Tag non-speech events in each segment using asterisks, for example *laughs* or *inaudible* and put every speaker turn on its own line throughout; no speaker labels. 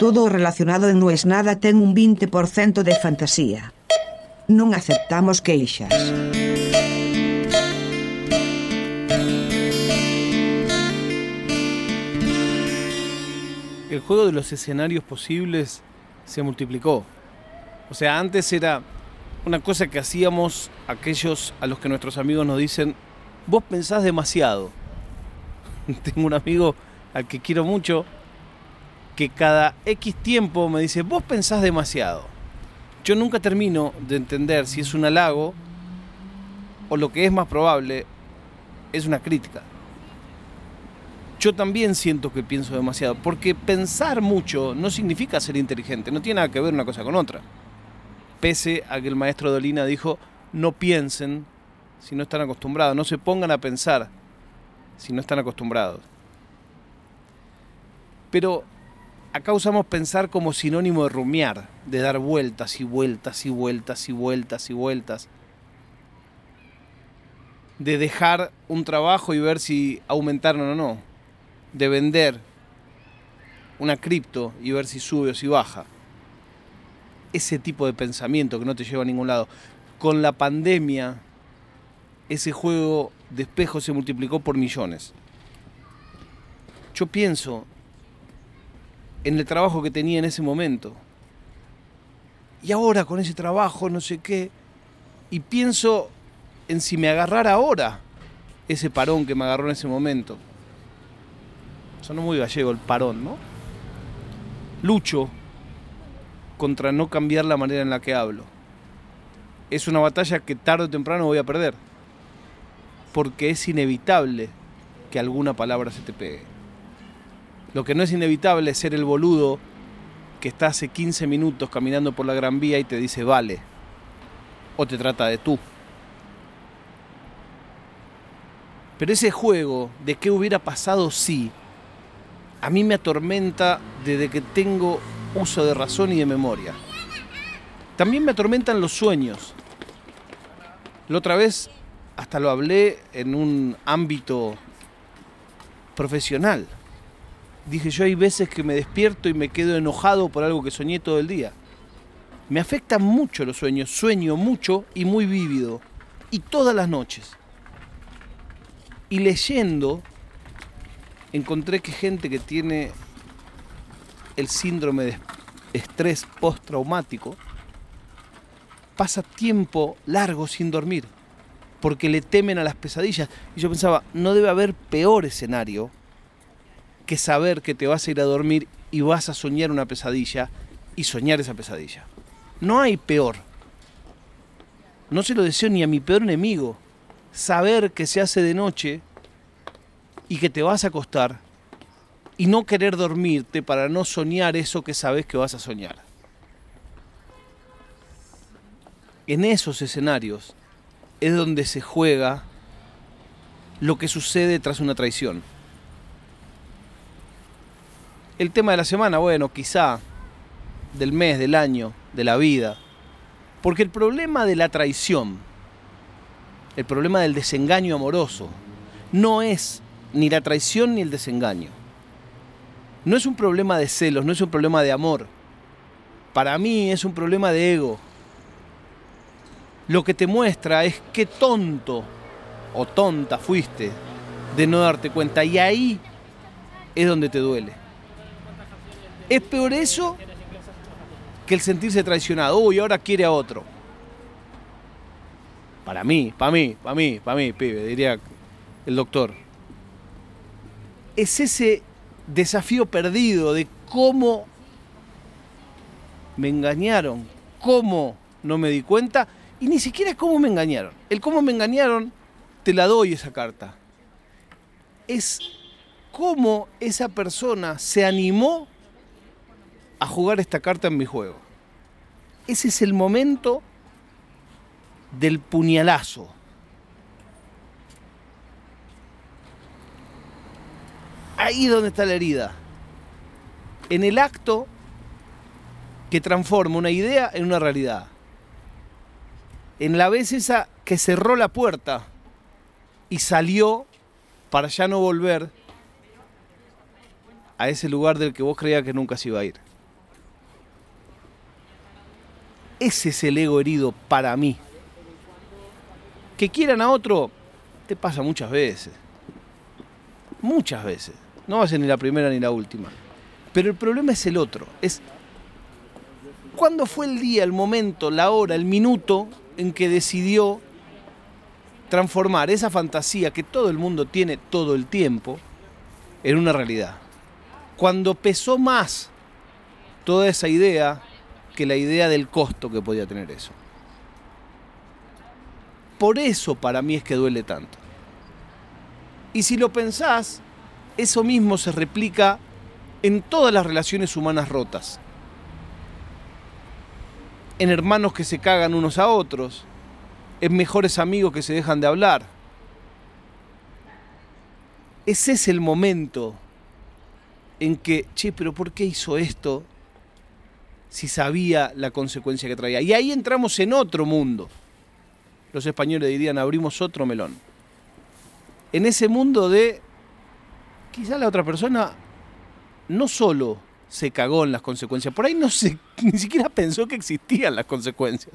Todo relacionado No es nada ten un 20% de fantasía. Non aceptamos queixas.
El juego de los escenarios posibles se multiplicó. O sea, antes era una cosa que hacíamos aquellos a los que nuestros amigos nos dicen, vos pensás demasiado. *laughs* Tengo un amigo al que quiero mucho que cada X tiempo me dice, vos pensás demasiado. Yo nunca termino de entender si es un halago o lo que es más probable es una crítica. Yo también siento que pienso demasiado, porque pensar mucho no significa ser inteligente, no tiene nada que ver una cosa con otra. Pese a que el maestro Dolina dijo, no piensen si no están acostumbrados, no se pongan a pensar si no están acostumbrados. Pero acá usamos pensar como sinónimo de rumiar, de dar vueltas y vueltas y vueltas y vueltas y vueltas. De dejar un trabajo y ver si aumentaron o no. De vender una cripto y ver si sube o si baja. Ese tipo de pensamiento que no te lleva a ningún lado. Con la pandemia, ese juego de espejo se multiplicó por millones. Yo pienso en el trabajo que tenía en ese momento. Y ahora con ese trabajo, no sé qué, y pienso en si me agarrara ahora ese parón que me agarró en ese momento. Sonó muy gallego el parón, ¿no? Lucho contra no cambiar la manera en la que hablo. Es una batalla que tarde o temprano voy a perder. Porque es inevitable que alguna palabra se te pegue. Lo que no es inevitable es ser el boludo que está hace 15 minutos caminando por la Gran Vía y te dice vale. O te trata de tú. Pero ese juego de qué hubiera pasado si, a mí me atormenta desde que tengo uso de razón y de memoria. También me atormentan los sueños. La otra vez hasta lo hablé en un ámbito profesional dije yo hay veces que me despierto y me quedo enojado por algo que soñé todo el día. Me afectan mucho los sueños, sueño mucho y muy vívido, y todas las noches. Y leyendo, encontré que gente que tiene el síndrome de estrés postraumático pasa tiempo largo sin dormir, porque le temen a las pesadillas. Y yo pensaba, no debe haber peor escenario que saber que te vas a ir a dormir y vas a soñar una pesadilla y soñar esa pesadilla. No hay peor. No se lo deseo ni a mi peor enemigo. Saber que se hace de noche y que te vas a acostar y no querer dormirte para no soñar eso que sabes que vas a soñar. En esos escenarios es donde se juega lo que sucede tras una traición. El tema de la semana, bueno, quizá del mes, del año, de la vida. Porque el problema de la traición, el problema del desengaño amoroso, no es ni la traición ni el desengaño. No es un problema de celos, no es un problema de amor. Para mí es un problema de ego. Lo que te muestra es qué tonto o tonta fuiste de no darte cuenta. Y ahí es donde te duele. Es peor eso que el sentirse traicionado. Uy, ahora quiere a otro. Para mí, para mí, para mí, para mí, pibe, diría el doctor. Es ese desafío perdido de cómo me engañaron, cómo no me di cuenta y ni siquiera cómo me engañaron. El cómo me engañaron, te la doy esa carta. Es cómo esa persona se animó a jugar esta carta en mi juego. Ese es el momento del puñalazo. Ahí donde está la herida. En el acto que transforma una idea en una realidad. En la vez esa que cerró la puerta y salió para ya no volver a ese lugar del que vos creías que nunca se iba a ir. Ese es el ego herido para mí. Que quieran a otro, te pasa muchas veces. Muchas veces. No va a ser ni la primera ni la última. Pero el problema es el otro. Es cuándo fue el día, el momento, la hora, el minuto en que decidió transformar esa fantasía que todo el mundo tiene todo el tiempo en una realidad. Cuando pesó más toda esa idea que la idea del costo que podía tener eso. Por eso para mí es que duele tanto. Y si lo pensás, eso mismo se replica en todas las relaciones humanas rotas. En hermanos que se cagan unos a otros, en mejores amigos que se dejan de hablar. Ese es el momento en que, che, pero ¿por qué hizo esto si sabía la consecuencia que traía? Y ahí entramos en otro mundo. Los españoles dirían, abrimos otro melón. En ese mundo de, quizá la otra persona no solo se cagó en las consecuencias, por ahí no *laughs* ni siquiera pensó que existían las consecuencias.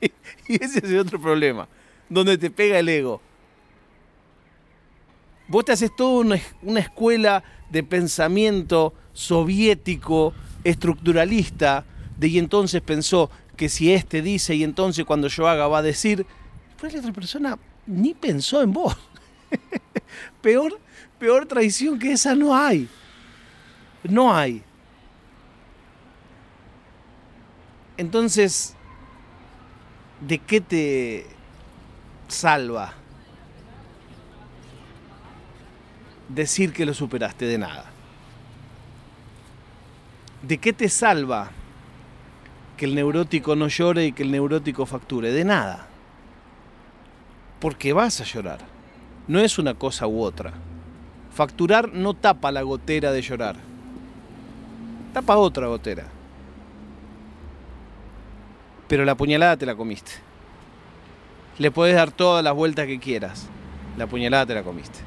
*laughs* y ese es el otro problema, donde te pega el ego. Vos te haces toda una, escuela de pensamiento soviético, estructuralista, de y entonces pensó que si este dice y entonces cuando yo haga va a decir, pues la otra persona ni pensó en vos. *laughs* peor, peor traición que esa no hay. No hay. Entonces, ¿de qué te salva decir que lo superaste? De nada. ¿De qué te salva que el neurótico no llore y que el neurótico facture? De nada. Porque vas a llorar. No es una cosa u otra. Facturar no tapa la gotera de llorar. Tapa otra gotera pero la puñalada te la comiste. Le puedes dar todas las vueltas que quieras. La puñalada te la comiste.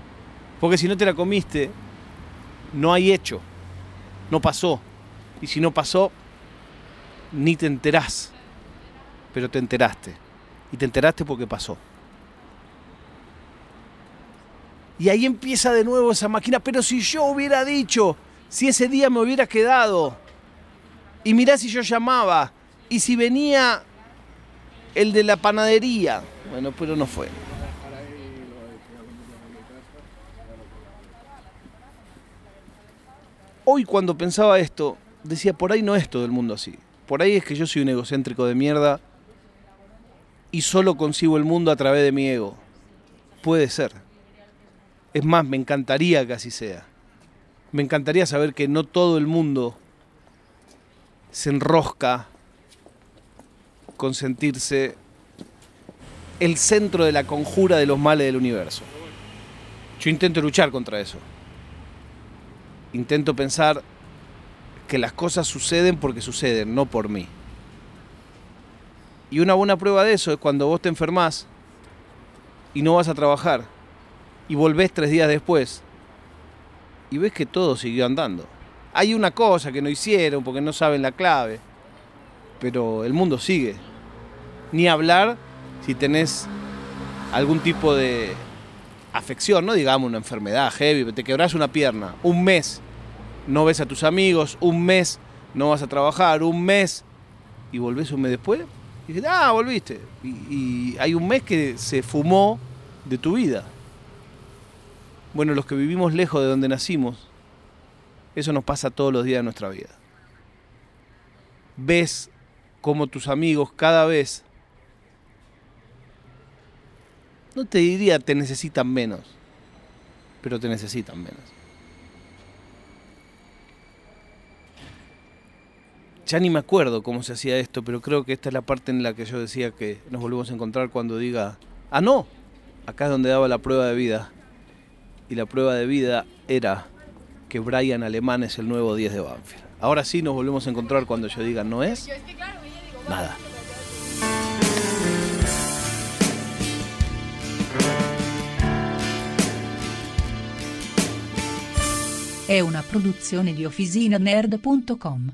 Porque si no te la comiste, no hay hecho. No pasó. Y si no pasó, ni te enterás. Pero te enteraste. Y te enteraste porque pasó. Y ahí empieza de nuevo esa máquina. Pero si yo hubiera dicho, si ese día me hubiera quedado, y mirá si yo llamaba, y si venía el de la panadería, bueno, pero no fue. Hoy cuando pensaba esto, decía, por ahí no es todo el mundo así. Por ahí es que yo soy un egocéntrico de mierda y solo concibo el mundo a través de mi ego. Puede ser. Es más, me encantaría que así sea. Me encantaría saber que no todo el mundo se enrosca con sentirse el centro de la conjura de los males del universo. Yo intento luchar contra eso. Intento pensar que las cosas suceden porque suceden, no por mí. Y una buena prueba de eso es cuando vos te enfermás y no vas a trabajar y volvés tres días después y ves que todo siguió andando. Hay una cosa que no hicieron porque no saben la clave, pero el mundo sigue. Ni hablar si tenés algún tipo de afección, no digamos una enfermedad heavy, te quebras una pierna, un mes no ves a tus amigos, un mes no vas a trabajar, un mes y volvés un mes después y dices, ah, volviste. Y, y hay un mes que se fumó de tu vida. Bueno, los que vivimos lejos de donde nacimos, eso nos pasa todos los días de nuestra vida. Ves como tus amigos cada vez, no te diría te necesitan menos, pero te necesitan menos. Ya ni me acuerdo cómo se hacía esto, pero creo que esta es la parte en la que yo decía que nos volvemos a encontrar cuando diga, ah, no, acá es donde daba la prueba de vida. Y la prueba de vida era que Brian Alemán es el nuevo 10 de Banfield. Ahora sí nos volvemos a encontrar cuando yo diga, ¿no es? nada.
È una produzione di OfficinaNerd.com.